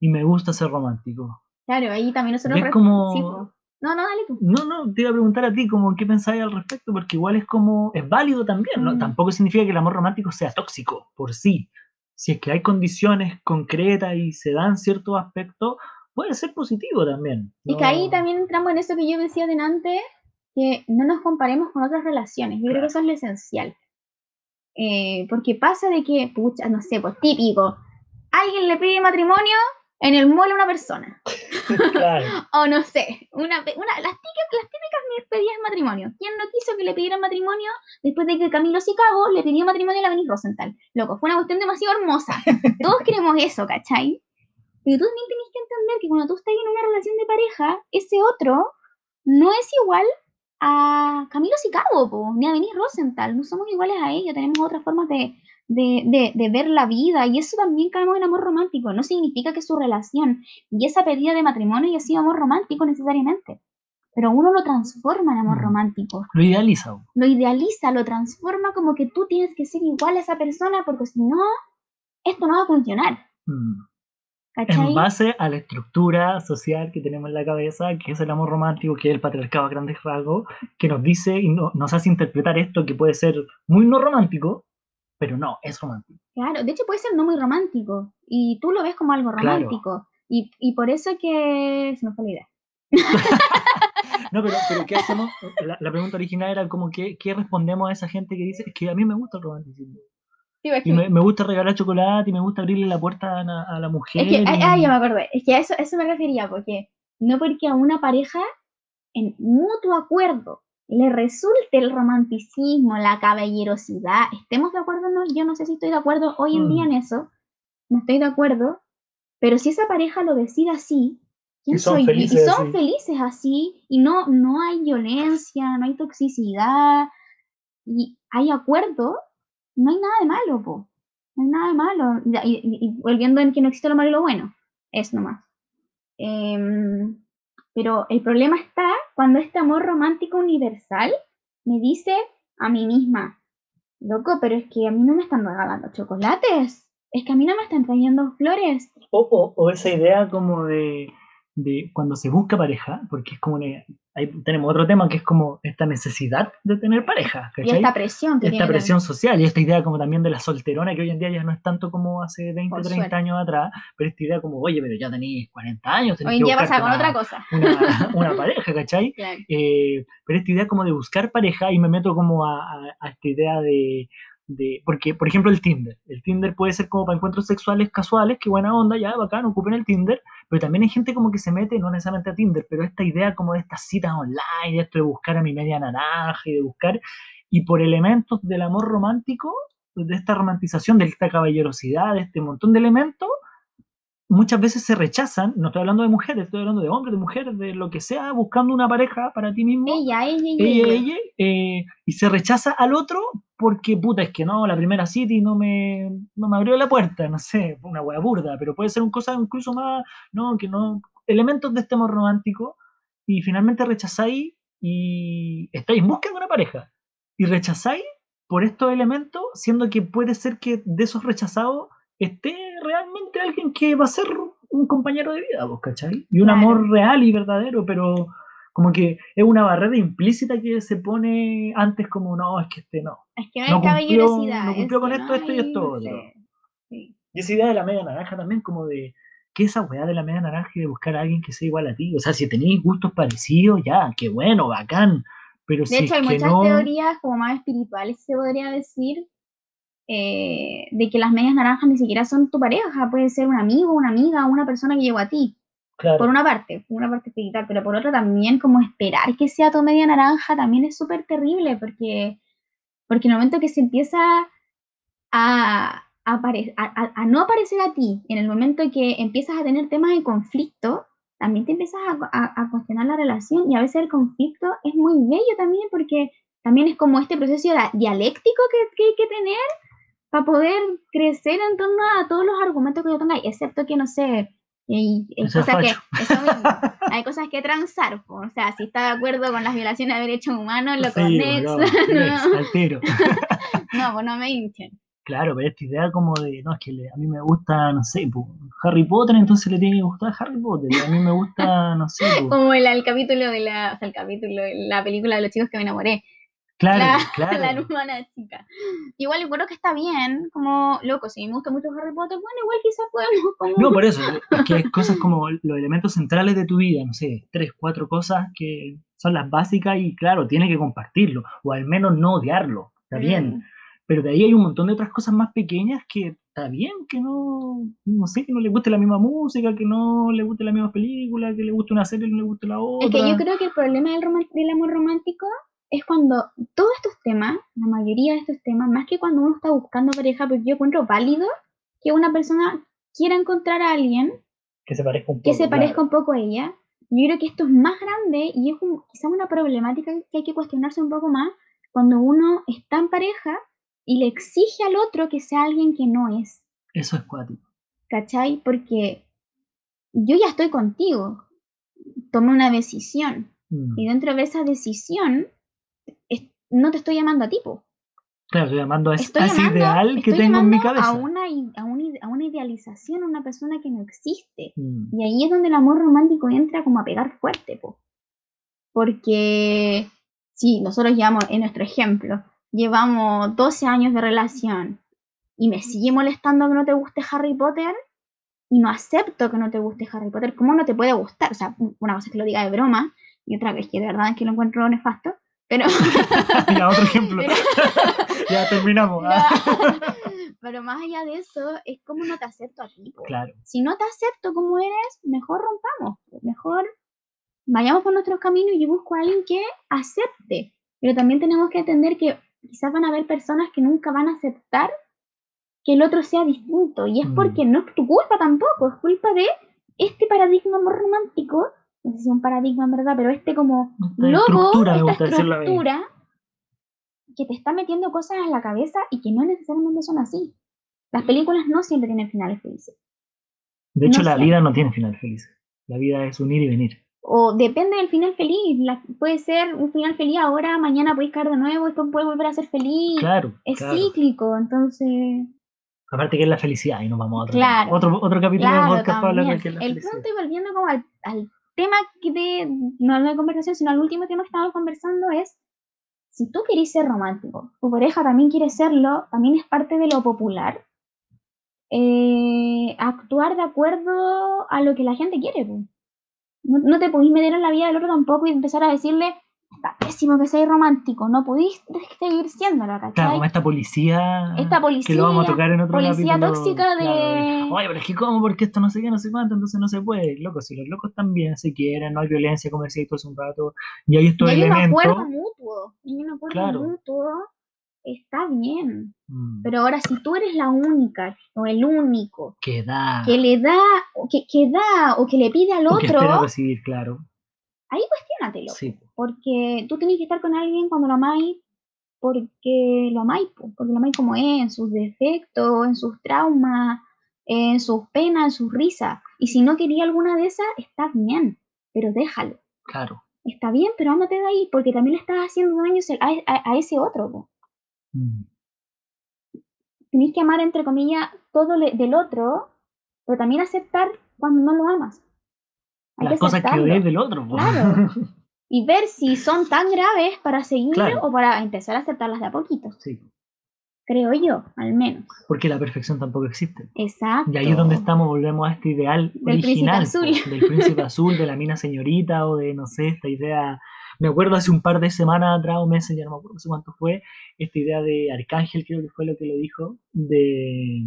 Y me gusta ser romántico. Claro, ahí también nosotros... Es como... no, no, dale tú. No, no, te iba a preguntar a ti como qué pensáis al respecto, porque igual es como, es válido también, ¿no? Mm. Tampoco significa que el amor romántico sea tóxico por sí. Si es que hay condiciones concretas y se dan ciertos aspectos, puede ser positivo también. Y que ahí también entramos en eso que yo decía delante, que no nos comparemos con otras relaciones. Yo creo que eso es lo esencial. Eh, porque pasa de que, pucha, no sé, pues típico, alguien le pide matrimonio en el a una persona. o no sé, una, una, las, típicas, las típicas pedidas de matrimonio. ¿Quién no quiso que le pidieran matrimonio después de que Camilo Sicago le pidió matrimonio a la Benny Rosenthal? Loco, fue una cuestión demasiado hermosa. Todos queremos eso, ¿cachai? Pero tú también tienes que entender que cuando tú estás en una relación de pareja, ese otro no es igual a Camilo Sicago, ni a Benny Rosenthal. No somos iguales a ellos, tenemos otras formas de, de, de, ver la vida y eso también caemos en amor romántico. No significa que su relación y esa pedida de matrimonio haya sido amor romántico necesariamente, pero uno lo transforma en amor mm. romántico. Lo idealiza. Lo idealiza, lo transforma como que tú tienes que ser igual a esa persona porque si no, esto no va a funcionar. Mm. En base a la estructura social que tenemos en la cabeza, que es el amor romántico, que es el patriarcado a grandes rasgos, que nos dice y nos hace interpretar esto que puede ser muy no romántico, pero no, es romántico. Claro, de hecho puede ser no muy romántico y tú lo ves como algo romántico y, y, por eso que se nos fue la idea. no, pero, pero ¿qué hacemos? La, pregunta original era como que, ¿qué respondemos a esa gente que dice, es que a mí me gusta el romanticismo? y me, me, gusta regalar chocolate y me gusta abrirle la puerta a, la mujer. Es que, ah, ya me acordé, es que a eso, eso me refería, porque no porque a una pareja en mutuo acuerdo le resulte el romanticismo, la caballerosidad, estemos de acuerdo o no, yo no sé si estoy de acuerdo hoy en día mm. en eso, no estoy de acuerdo, pero si esa pareja lo decide así, ¿quién soy Y son felices así, y no, no hay violencia, no hay toxicidad, y hay acuerdo, no hay nada de malo, po. No hay nada de malo. Y, volviendo en que no existe lo malo y lo bueno, es nomás. Eh, pero el problema está cuando este amor romántico universal me dice a mí misma, loco, pero es que a mí no me están regalando chocolates, es que a mí no me están trayendo flores. O, o esa idea como de, de cuando se busca pareja, porque es como ahí tenemos otro tema que es como esta necesidad de tener pareja. Y esta presión. Que esta presión social y esta idea como también de la solterona que hoy en día ya no es tanto como hace 20 o 30 años atrás, pero esta idea como, oye, pero ya tenéis 40 años. Hoy en día pasa con otra cosa. Una, pareja, ¿cachai? Eh, pero esta idea como de buscar pareja y me meto como a esta idea de porque, por ejemplo, el Tinder. El Tinder puede ser como para encuentros sexuales casuales, que buena onda, ya, bacán, ocupen el Tinder, pero también hay gente como que se mete, no necesariamente a Tinder, pero esta idea como de estas citas online, de esto de buscar a mi media naranja y de buscar, y por elementos del amor romántico, de esta romantización, de esta caballerosidad, de este montón de elementos, muchas veces se rechazan, no estoy hablando de mujeres, estoy hablando de hombres, de mujeres, de lo que sea, buscando una pareja para ti mismo. Ella, ella, ella. ella, eh, y se rechaza al otro porque, puta, es que no, la primera city no me, no me abrió la puerta, no sé, una hueá burda, pero puede ser un cosa incluso más, no, que no, elementos de este amor romántico, y finalmente rechazáis y estáis en busca de una pareja, y rechazáis por estos elementos, siendo que puede ser que de esos rechazados esté realmente alguien que va a ser un compañero de vida, ¿vos cachai? Y un amor real y verdadero, pero como que es una barrera implícita que se pone antes como, no, es que este no. Es que no hay caballerosidad. No cumplió con esto, esto y esto Y esa idea de la media naranja también, como de, ¿qué esa weá de la media naranja y de buscar a alguien que sea igual a ti? O sea, si tenéis gustos parecidos, ya, qué bueno, bacán. Pero de hecho, hay muchas teorías como más espirituales, se podría decir, eh, de que las medias naranjas ni siquiera son tu pareja, puede ser un amigo, una amiga, una persona que llegó a ti. Por una parte, una parte espiritual, pero por otra también como esperar que sea tu media naranja también es súper terrible porque, porque en el momento que se empieza a, a, no aparecer a ti, en el momento que empiezas a tener temas de conflicto, también te empiezas a, cuestionar la relación y a veces el conflicto es muy bello también porque también es como este proceso dialéctico que, que hay que tener para poder crecer en torno a todos los argumentos que yo tenga, excepto que, no sé, hay, cosas que, hay cosas que transar, o sea, si está de acuerdo con las violaciones de derechos humanos, lo sí, No, no, pues no me hinchen. Claro, pero esta idea como de, no, es que a mí me gusta, no sé, Harry Potter, entonces le tiene que gustar Harry Potter, y a mí me gusta, no sé. Como el, el, capítulo de la, o sea, el capítulo, la película de los chicos que me enamoré, Claro, la, claro. La hermana chica. Igual creo que está bien, como, loco, si me gusta mucho Harry Potter, bueno, igual quizás podemos como... No, por eso, es que hay cosas como los elementos centrales de tu vida, no sé, tres, cuatro cosas que son las básicas y claro, tiene que compartirlo, o al menos no odiarlo, está bien. Mm. Pero de ahí hay un montón de otras cosas más pequeñas que está bien que no, no sé, que no le guste la misma música, que no le guste la misma película, que le guste una serie y no le guste la otra. Es que yo creo que el problema del, del amor romántico es cuando todos estos temas, la mayoría de estos temas, más que cuando uno está buscando pareja, porque yo encuentro válido que una persona quiera encontrar a alguien que se parezca un poco, que se parezca un poco a ella. Yo creo que esto es más grande y es quizás una problemática que hay que cuestionarse un poco más cuando uno está en pareja y le exige al otro que sea alguien que no es. Eso es cuático. ¿Cachai? Porque yo ya estoy contigo, tomé una decisión mm. y dentro de esa decisión no te estoy llamando a tipo. Claro, estoy llamando a, ese ideal que tengo en mi cabeza. A una, a, una, idealización, a una persona que no existe. Mm. Y ahí es donde el amor romántico entra como a pegar fuerte, po. Porque si nosotros llevamos, en nuestro ejemplo, llevamos 12 años de relación y me sigue molestando que no te guste Harry Potter y no acepto que no te guste Harry Potter, ¿cómo no te puede gustar? O sea, una cosa es que lo diga de broma y otra vez que de verdad es que lo encuentro nefasto, pero... Mira, otro ejemplo. ya terminamos. pero más allá de eso, es como no te acepto a ti. Claro. Si no te acepto como eres, mejor rompamos. Mejor vayamos por nuestros caminos y yo busco a alguien que acepte. Pero también tenemos que entender que quizás van a haber personas que nunca van a aceptar que el otro sea distinto. Y es mm. porque no es tu culpa tampoco, es culpa de este paradigma amor romántico no sé si es un paradigma en verdad, pero este como logo, esta estructura que te está metiendo cosas en la cabeza y que no necesariamente son así. Las películas no siempre tienen finales felices. De hecho, la vida no tiene final feliz. La vida es unir y venir. O depende del final feliz. puede ser un final feliz ahora, mañana puedes caer de nuevo, esto puede volver a ser feliz. Claro. Es cíclico, entonces. Aparte que es la felicidad y nos vamos a otro, claro, otro, otro capítulo de podcast para hablar de que es la El punto y volviendo como al, al tema de, no de conversación, sino el último tema que estamos conversando es, si tú quieres ser romántico, tu pareja también quiere serlo, también es parte de lo popular, eh, actuar de acuerdo a lo que la gente quiere. No, no te podéis meter en la vida del otro tampoco y empezar a decirle, está pésimo que seas romántico, no pudiste seguir siéndolo, ¿cachai? Claro, como esta policía, esta policía que lo vamos a tocar en otro Policía tóxica de... Oye, pero es que cómo, porque esto no sé qué, no sé cuánto, entonces no se puede. Loco, si los locos también se quieren, no hay violencia, como decía hace un rato, y hay estos y hay elementos... un acuerdo mutuo, y un acuerdo mutuo está bien. Mm. Pero ahora, si tú eres la única o el único que da, que le da, que, que da o que le pide al o otro, que espera recibir, claro ahí cuestionatelo. Sí. Porque tú tenés que estar con alguien cuando lo amáis, porque lo amáis, porque lo amáis como es, en sus defectos, en sus traumas, en sus penas, en sus risas. Y si no quería alguna de esas, está bien, pero déjalo. Claro. Está bien, pero ándate de ahí, porque también le estás haciendo daño a, ese otro. Mm. Tenés que amar, entre comillas, todo del otro, pero también aceptar cuando no lo amas las cosas que odias del otro. Claro. Y ver si son tan graves para seguir o para empezar a aceptarlas de a poquito. Sí. Creo yo, al menos. Porque la perfección tampoco existe. Exacto. Y ahí es donde estamos, volvemos a este ideal del original. Príncipe azul. Del príncipe azul, de la mina señorita o de, no sé, esta idea. Me acuerdo hace un par de semanas atrás o meses, ya no me acuerdo cuánto fue, esta idea de Arcángel, creo que fue lo que lo dijo, de,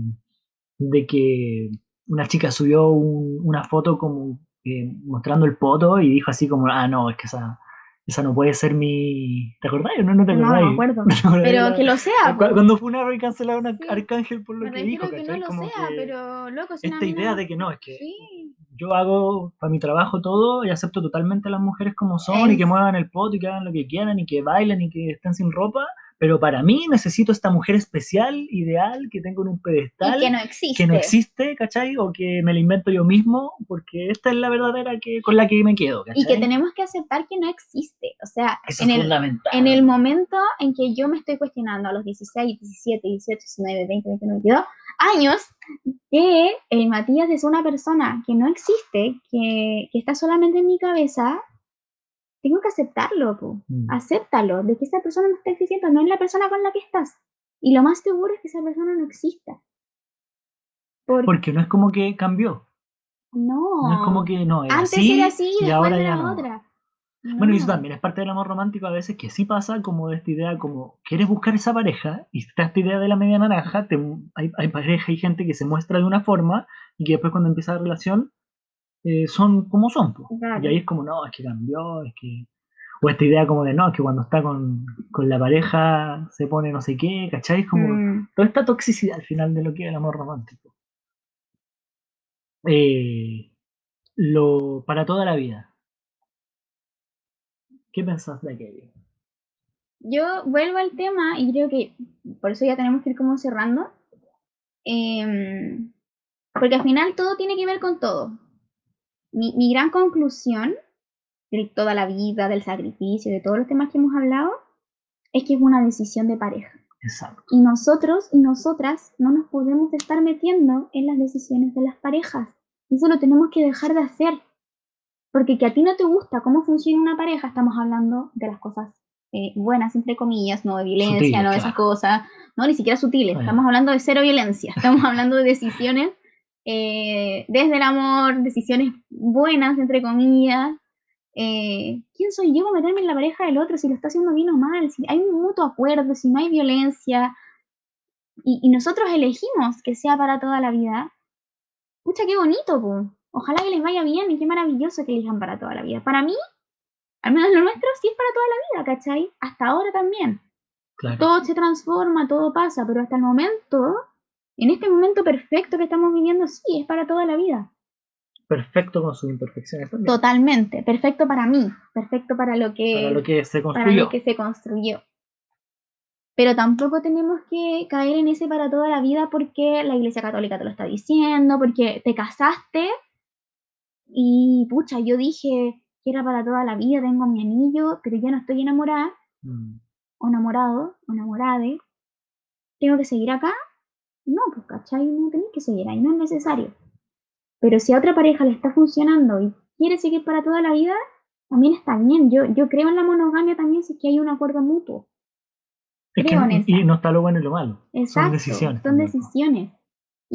de que una chica subió una foto como eh, mostrando el poto y dijo así como, ah, no, es que esa, esa no puede ser mi... ¿Te acordás? No, no te acordás. No, me acuerdo. pero que lo sea. Cuando fue una y cancelaron a Arcángel por lo que dijo. que no lo sea, pero loco, Esta idea de que no, es que yo hago para mi trabajo todo y acepto totalmente a las mujeres como son y que muevan el poto y que hagan lo que quieran y que bailen y que estén sin ropa pero para mí necesito esta mujer especial, ideal, que tengo en un pedestal. que no existe. Que no existe, ¿cachai? O que me la invento yo mismo, porque esta es la verdadera que, con la que me quedo, ¿cachai? Y que tenemos que aceptar que no existe. O sea, en, el, en el momento en que yo me estoy cuestionando a los 16, 17, 18, 19, 20, 21, 22 años, que el Matías es una persona que no existe, que, que está solamente en mi cabeza, tengo que aceptarlo, mm. acéptalo, de que esa persona no está existiendo, no es la persona con la que estás. Y lo más seguro es que esa persona no exista. Porque no es como que cambió. No. No es como que no. Antes era así y, ahora ya no. otra. Bueno, y eso también es parte del amor romántico a veces que sí pasa como de esta idea como quieres buscar esa pareja y está esta idea de la media naranja, hay, hay, pareja y gente que se muestra de una forma y que después cuando empieza la relación eh, son como son. Y ahí es como, no, es que cambió, es que... O esta idea como de, no, es que cuando está con, con la pareja se pone no sé qué, ¿cachai? Como mm. toda esta toxicidad al final de lo que es el amor romántico. Eh, lo, para toda la vida. ¿Qué pensás de aquello? Yo vuelvo al tema y creo que por eso ya tenemos que ir como cerrando. Em, porque al final todo tiene que ver con todo. Mi, mi, gran conclusión de toda la vida, del sacrificio, de todos los temas que hemos hablado, es que es una decisión de pareja. Exacto. Y nosotros y nosotras no nos podemos estar metiendo en las decisiones de las parejas. Eso lo tenemos que dejar de hacer. Porque que a ti no te gusta cómo funciona una pareja, estamos hablando de las cosas eh, buenas, entre comillas, no de violencia, no de esas cosas, no, ni siquiera sutiles, estamos hablando de cero violencia, estamos hablando de decisiones eh, desde el amor, decisiones buenas, entre comillas. Eh, ¿Quién soy yo para meterme en la pareja del otro si lo está haciendo bien o mal? Si hay un mutuo acuerdo, si no hay violencia, y, y nosotros elegimos que sea para toda la vida, Pucha, qué bonito, po. Ojalá que les vaya bien y qué maravilloso que elijan para toda la vida. Para mí, al menos lo nuestro, sí es para toda la vida, ¿cachai? Hasta ahora también. Todo se transforma, todo pasa, pero hasta el momento, en este momento perfecto que estamos viviendo, sí, es para toda la vida. Perfecto con sus imperfecciones también. Totalmente, perfecto para mí, perfecto para lo que, para lo que se construyó. Para lo que se construyó. Pero tampoco tenemos que caer en ese para toda la vida porque la Iglesia Católica te lo está diciendo, porque te casaste y pucha, yo dije que era para toda la vida, tengo mi anillo, pero ya no estoy enamorada, mm. o enamorado, o enamorada. ¿Tengo que seguir acá? No, pues cachai, no tenés que seguir ahí, no es necesario. Pero si a otra pareja le está funcionando y quiere seguir para toda la vida, también está bien. Yo, yo creo en la monogamia también si es que hay un acuerdo mutuo. y no está lo bueno y lo malo. Exacto, son decisiones. Son decisiones.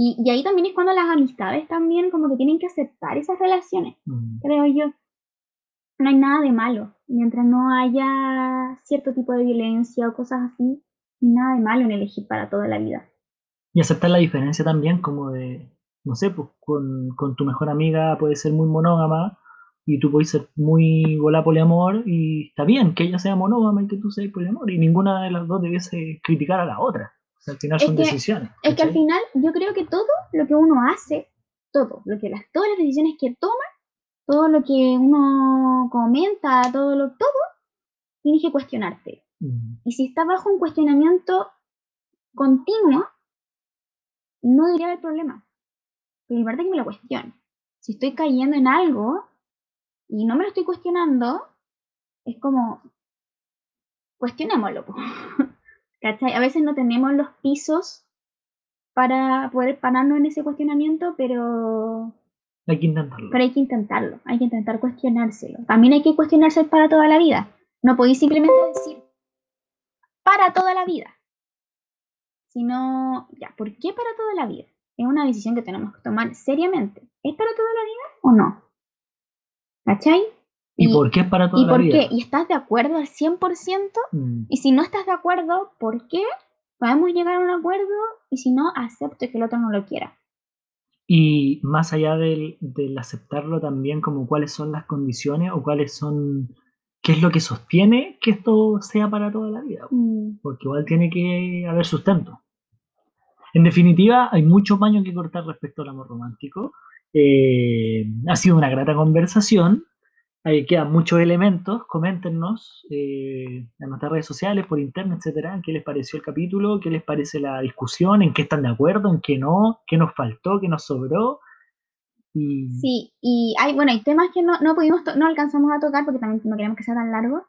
Y, ahí también es cuando las amistades también como que tienen que aceptar esas relaciones, mm. creo yo. No hay nada de malo, mientras no haya cierto tipo de violencia o cosas así, nada de malo en elegir para toda la vida. Y aceptar la diferencia también como de, no sé, pues con, con tu mejor amiga puede ser muy monógama y tú puedes ser muy bola poliamor y está bien que ella sea monógama y que tú seas poliamor y ninguna de las dos debiese criticar a la otra al final son decisiones. Es que al final yo creo que todo lo que uno hace, todo, lo que las, todas las decisiones que toma, todo lo que uno comenta, todo lo todo, tienes que cuestionarte. Mm. Y si está bajo un cuestionamiento continuo, no debería haber problema. Pero parte que me lo cuestione. Si estoy cayendo en algo y no me lo estoy cuestionando, es como, cuestionémoslo. ¿Cachai? A veces no tenemos los pisos para poder pararnos en ese cuestionamiento, pero... Hay que intentarlo. Pero hay que intentarlo, hay que intentar cuestionárselo. También hay que cuestionarse para toda la vida. No podéis simplemente decir para toda la vida. Sino, ya, ¿por qué para toda la vida? Es una decisión que tenemos que tomar seriamente. ¿Es para toda la vida o no? ¿Cachai? ¿Y, por qué es para toda ¿y por Qué? ¿Y estás de acuerdo al 100%? Mm. Y si no estás de acuerdo, ¿por qué? Podemos llegar a un acuerdo y si no, acepto que el otro no lo quiera. Y más allá del, aceptarlo también, como cuáles son las condiciones o cuáles son, qué es lo que sostiene que esto sea para toda la vida. Mm. Porque igual tiene que haber sustento. En definitiva, hay muchos baños que cortar respecto al amor romántico. Eh, ha sido una grata conversación. Ahí quedan muchos elementos. Coméntenos eh, en nuestras redes sociales, por internet, etcétera, qué les pareció el capítulo, qué les parece la discusión, en qué están de acuerdo, en qué no, qué nos faltó, qué nos sobró. Y... Sí, y hay, bueno, hay temas que no, no pudimos, no alcanzamos a tocar porque también no queremos que sea tan largo.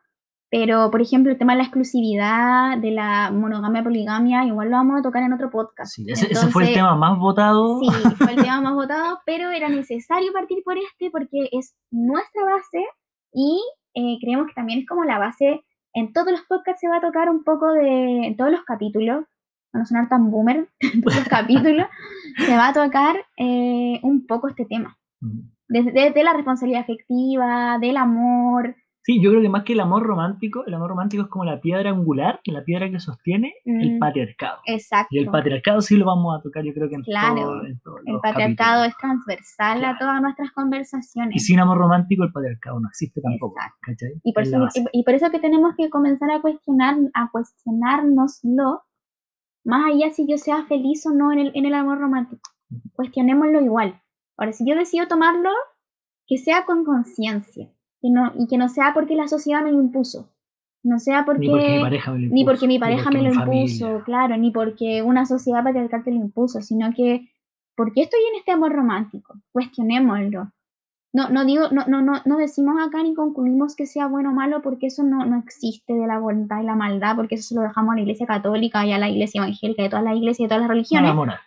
Pero, por ejemplo, el tema de la exclusividad, de la monogamia, poligamia, igual lo vamos a tocar en otro podcast. Sí, ese, fue el tema más votado. Sí, fue el tema más votado, pero era necesario partir por este porque es nuestra base y eh, creemos que también es como la base. En todos los podcasts se va a tocar un poco de, en todos los capítulos, para no sonar tan boomer, en todos los capítulos, se va a tocar eh, un poco este tema. Desde, mm. de la responsabilidad afectiva, del amor, Sí, yo creo que más que el amor romántico, el amor romántico es como la piedra angular, la piedra que sostiene el Mm, patriarcado. Exacto. Y el patriarcado sí lo vamos a tocar, yo creo que en Claro, todo- en todos El los patriarcado capítulos. es transversal a Claro. todas nuestras conversaciones. Y sin amor romántico, el patriarcado no existe tampoco. Y por, Es eso, y, y por eso que tenemos que comenzar a cuestionar, a cuestionárnoslo, más allá si yo sea feliz o no en el, en el amor romántico. Cuestionémoslo igual. Ahora, si yo decido tomarlo, que sea con conciencia. Que no, y que no sea porque la sociedad me lo impuso. No sea porque, Ni porque mi pareja me lo impuso. ni porque mi pareja porque me lo impuso, familia. claro, ni porque una sociedad patriarcal te lo impuso, sino que porque estoy en este amor romántico. Cuestionémoslo. No, no digo, no, no, no, no decimos acá ni concluimos que sea bueno o malo, porque eso no, no existe de la voluntad y la maldad, porque eso se lo dejamos a la iglesia católica y a la iglesia evangélica, a todas las iglesias y a todas las religiones la moral.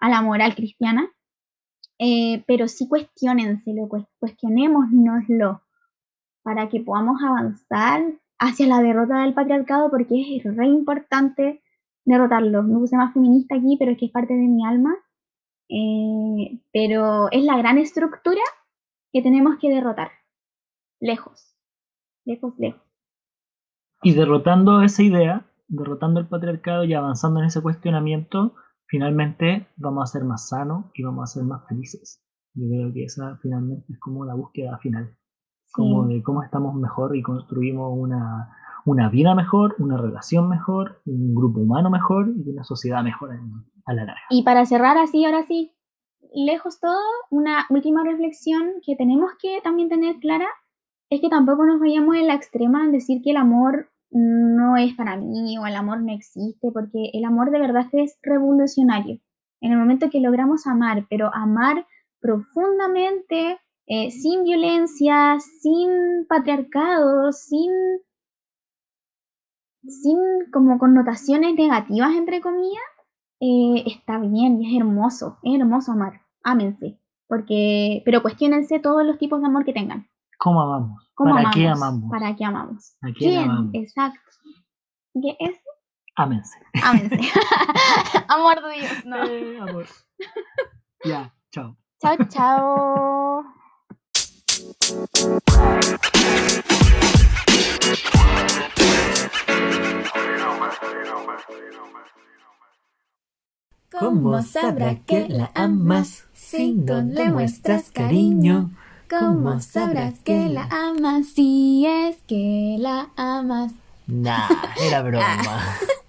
a la moral cristiana, eh, pero sí cuestionenselo, cues- cuestionémonoslo para que podamos avanzar hacia la derrota del patriarcado, porque es re importante derrotarlo. Me puse más feminista aquí, pero es que es parte de mi alma. eh, pero es la gran estructura que tenemos que derrotar. Lejos, lejos, lejos. Y derrotando esa idea, derrotando el patriarcado y avanzando en ese cuestionamiento, finalmente vamos a ser más sanos y vamos a ser más felices. Yo creo que esa finalmente es como la búsqueda final, como de cómo estamos mejor y construimos una, una vida mejor, una relación mejor, un grupo humano mejor y una sociedad mejor a la larga. Y para cerrar así, ahora sí, lejos todo, una última reflexión que tenemos que también tener clara es que tampoco nos vayamos en la extrema en decir que el amor no es para mí o el amor no existe, porque el amor de verdad es revolucionario. En el momento que logramos amar, pero amar profundamente, eh, sin violencia, sin patriarcado, sin, sin como connotaciones negativas, entre comillas, eh, está bien y es hermoso, es hermoso amar, ámense, porque, pero cuestionense todos los tipos de amor que tengan. ¿Cómo amamos? ¿Cómo ¿Para amamos? qué amamos? ¿Para qué amamos? ¿A quién amamos? Exacto. ¿Qué es? Ámense. Ámense. amor de Dios, no. Eh, amor. Ya, chao. Chao, chao. ¿Cómo sabrá que la amas si no le muestras cariño? ¿Cómo sabrás que la amas si es que la amas? Nah, era broma.